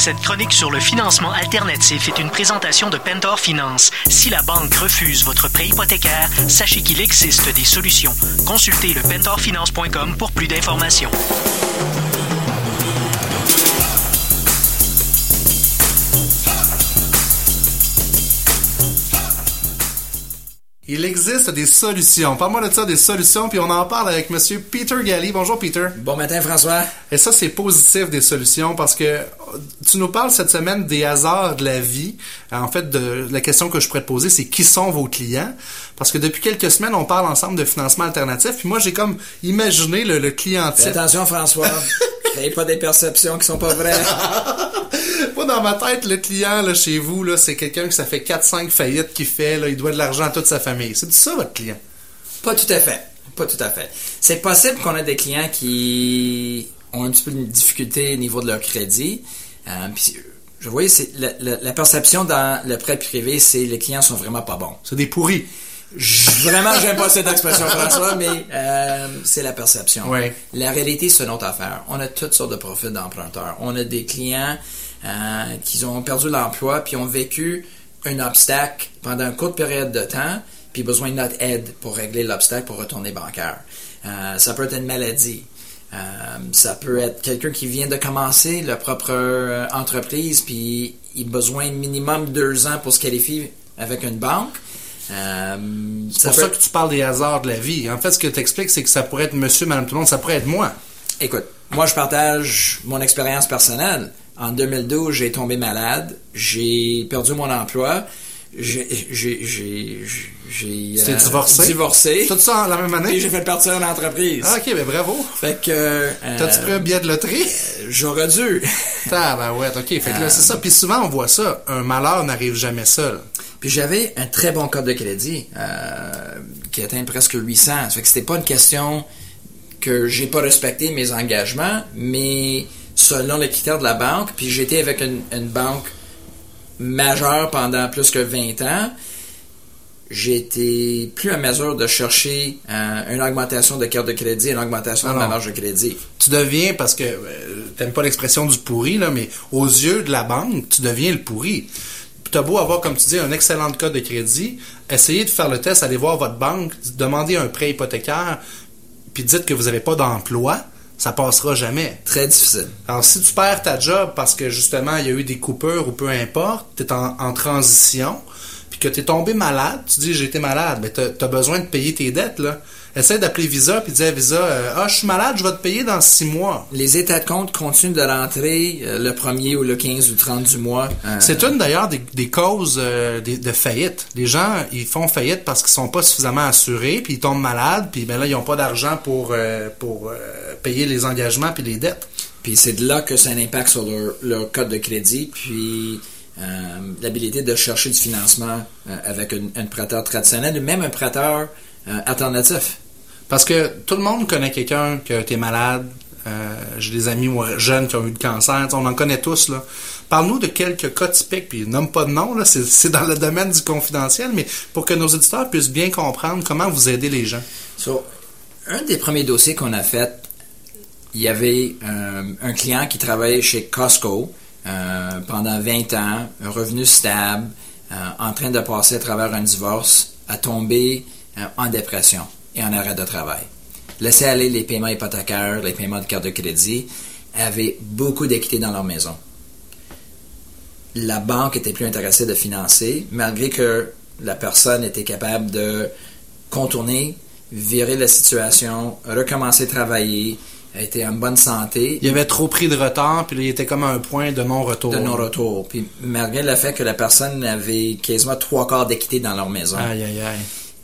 Cette chronique sur le financement alternatif est une présentation de Pentor Finance. Si la banque refuse votre prêt hypothécaire, sachez qu'il existe des solutions. Consultez le pentorfinance.com pour plus d'informations. Il existe des solutions. Parle-moi de ça, des solutions, puis on en parle avec Monsieur Peter Galli. Bonjour Peter. Bon matin François. Et ça, c'est positif des solutions parce que tu nous parles cette semaine des hasards de la vie. En fait, de la question que je pourrais te poser, c'est qui sont vos clients? Parce que depuis quelques semaines, on parle ensemble de financement alternatif. Puis moi, j'ai comme imaginé le, le client Fais attention François. Créez pas des perceptions qui sont pas vraies. Dans ma tête, le client là, chez vous, là, c'est quelqu'un que ça fait 4-5 faillites qu'il fait. Là, il doit de l'argent à toute sa famille. C'est ça, votre client? Pas tout à fait. Pas tout à fait. C'est possible qu'on ait des clients qui ont un petit peu de difficulté au niveau de leur crédit. Euh, puis, je c'est la, la, la, perception dans le prêt privé, c'est les clients sont vraiment pas bons. C'est des pourris. Vraiment, j'aime pas cette expression, François, mais euh, c'est la perception. La réalité, c'est une autre affaire. On a toutes sortes de profils d'emprunteurs. On a des clients euh, qui ont perdu l'emploi puis ont vécu un obstacle pendant une courte période de temps puis besoin de notre aide pour régler l'obstacle pour retourner bancaire. Euh, ça peut être une maladie. Euh, ça peut être quelqu'un qui vient de commencer leur propre entreprise puis il a besoin minimum deux ans pour se qualifier avec une banque. Euh, c'est pour ça que tu parles des hasards de la vie. En fait, ce que tu expliques, c'est que ça pourrait être monsieur, madame, tout le monde, ça pourrait être moi. Écoute, moi, je partage mon expérience personnelle. En 2012, j'ai tombé malade, j'ai perdu mon emploi, j'ai j'ai euh, divorcé? divorcé. Tout ça en la même année? Et j'ai fait partir une entreprise. Ah, ok, ben bravo. Fait que. Euh, T'as-tu pris un billet de loterie? J'aurais dû. Ah, ben ouais, ok. Fait que là, c'est ça. Puis souvent, on voit ça. Un malheur n'arrive jamais seul. Puis j'avais un très bon code de crédit euh, qui atteint presque 800. Fait que c'était pas une question que j'ai pas respecté mes engagements, mais selon les critères de la banque, puis j'étais avec une, une, banque majeure pendant plus que 20 ans, j'étais plus à mesure de chercher euh, une augmentation de carte de crédit, une augmentation de ma marge de crédit. Tu deviens, parce que euh, t'aimes pas l'expression du pourri, là, mais aux yeux de la banque, tu deviens le pourri. T'as beau avoir, comme tu dis, un excellent code de crédit, essayez de faire le test, allez voir votre banque, demandez un prêt hypothécaire, puis dites que vous n'avez pas d'emploi, ça passera jamais. Très difficile. Alors, si tu perds ta job parce que justement, il y a eu des coupures ou peu importe, tu es en, transition, puis que tu tombé malade, tu dis j'ai été malade, mais tu besoin de payer tes dettes, là. Essaye d'appeler Visa puis dire à Visa euh, Ah, je suis malade, je vais te payer dans six mois. Les états de compte continuent de rentrer euh, le premier ou le 15 ou le 30 du mois. Euh, C'est une d'ailleurs des, des, causes des, de faillite. Les gens, ils font faillite parce qu'ils sont pas suffisamment assurés, puis ils tombent malades, puis ben là, ils ont pas d'argent pour, pour payer les engagements puis les dettes. Puis c'est de là que ça a un impact sur leur, leur code de crédit, puis l'habilité de chercher du financement avec un, un prêteur traditionnel ou même un prêteur euh, alternatif. Parce que tout le monde connaît quelqu'un qui a été malade. Euh, J'ai des amis jeunes qui ont eu le cancer. On en connaît tous. là. Parle-nous de quelques cas typiques, puis nomme pas de nom, là, c'est dans le domaine du confidentiel, mais pour que nos éditeurs puissent bien comprendre comment vous aidez les gens. So, un des premiers dossiers qu'on a fait, il y avait euh, un client qui travaillait chez Costco pendant 20 ans, un revenu stable, en train de passer à travers un divorce, a tombé en dépression et en arrêt de travail. Laisser aller les paiements hypothécaires, les paiements de carte de crédit, avaient beaucoup d'équité dans leur maison. La banque était plus intéressée de financer, malgré que la personne était capable de contourner, virer la situation, recommencer à travailler, était en bonne santé. Il avait trop pris de retard, puis il était comme à un point de non-retour. De non-retour. Puis malgré le fait que la personne avait quasiment trois quarts d'équité dans leur maison. Aïe, aïe, aïe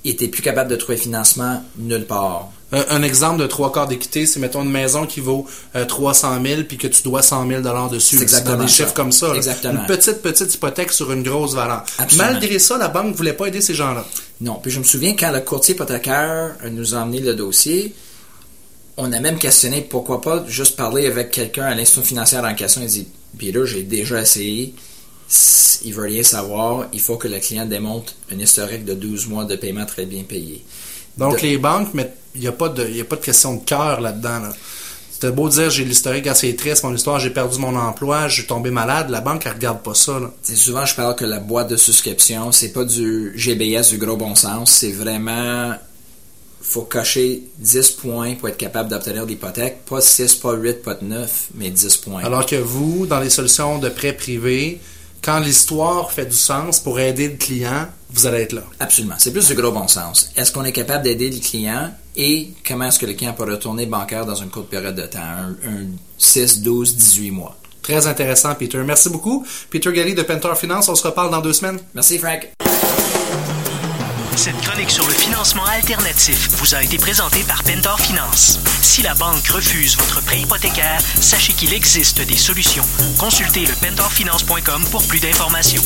il était plus capable de trouver financement nulle part. Un, exemple de trois quarts d'équité, c'est mettons une maison qui vaut 300 000 puis que tu dois 100 000 dollars dessus. C'est exactement des chiffres comme ça. Exactement. Une petite petite hypothèque sur une grosse valeur. Absolument. Malgré ça, la banque voulait pas aider ces gens-là. Non. Puis je me souviens quand le courtier hypothécaire nous a emmené le dossier, on a même questionné pourquoi pas juste parler avec quelqu'un à l'institution financière en question. Il dit, puis là j'ai déjà essayé il veut rien savoir, il faut que le client démontre un historique de 12 mois de paiement très bien payé. Donc, les banques, mais il n'y a, pas de, a pas de question de cœur là-dedans. C'était beau dire j'ai l'historique assez triste, mon histoire, j'ai perdu mon emploi, je suis tombé malade, la banque elle regarde pas ça. Là. Souvent je parle que la boîte de souscription, c'est pas du GBS du gros bon sens, c'est vraiment faut cocher 10 points pour être capable d'obtenir l'hypothèque, pas 6, pas 8, pas 9, mais 10 points. Alors que vous, dans les solutions de prêt privé, quand l'histoire fait du sens pour aider le client, vous allez être là. Absolument. C'est plus du gros bon sens. Est-ce qu'on est capable d'aider le client et comment est-ce que le client peut retourner bancaire dans une courte période de temps, un, un 6, 12, 18 mois? Très intéressant, Peter. Merci beaucoup. Peter Galli de Pentor Finance. On se reparle dans deux semaines. Merci, Frank. Cette chronique sur le financement alternatif vous a été présentée par Pentor Finance. Si la banque refuse votre prêt hypothécaire, sachez qu'il existe des solutions. Consultez le pentorfinance.com pour plus d'informations.